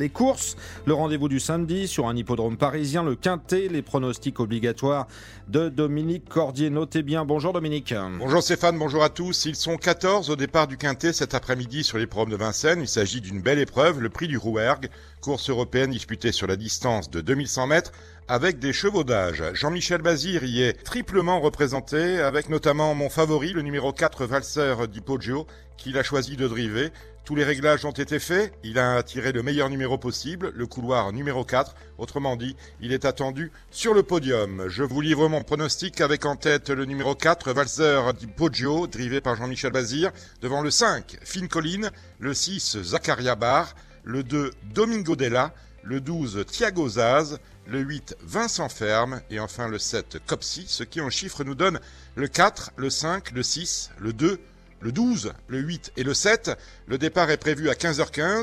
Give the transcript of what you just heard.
Les courses, le rendez-vous du samedi sur un hippodrome parisien, le Quintet, les pronostics obligatoires de Dominique Cordier. Notez bien. Bonjour Dominique. Bonjour Stéphane, bonjour à tous. Ils sont 14 au départ du Quintet cet après-midi sur les programmes de Vincennes. Il s'agit d'une belle épreuve, le prix du Rouergue, course européenne disputée sur la distance de 2100 mètres avec des chevaux d'âge. Jean-Michel Bazir y est triplement représenté avec notamment mon favori, le numéro 4 valseur du Poggio, qu'il a choisi de driver. Tous les réglages ont été faits, il a tiré le meilleur numéro possible, le couloir numéro 4, autrement dit, il est attendu sur le podium. Je vous livre mon pronostic avec en tête le numéro 4, Valser di Poggio, drivé par Jean-Michel Bazir, devant le 5, Fine Colline, le 6, Zacharia Bar, le 2, Domingo Della, le 12, Thiago Zaz, le 8, Vincent Ferme, et enfin le 7, Copsy, ce qui en chiffres nous donne le 4, le 5, le 6, le 2, le 12, le 8 et le 7. Le départ est prévu à 15h15.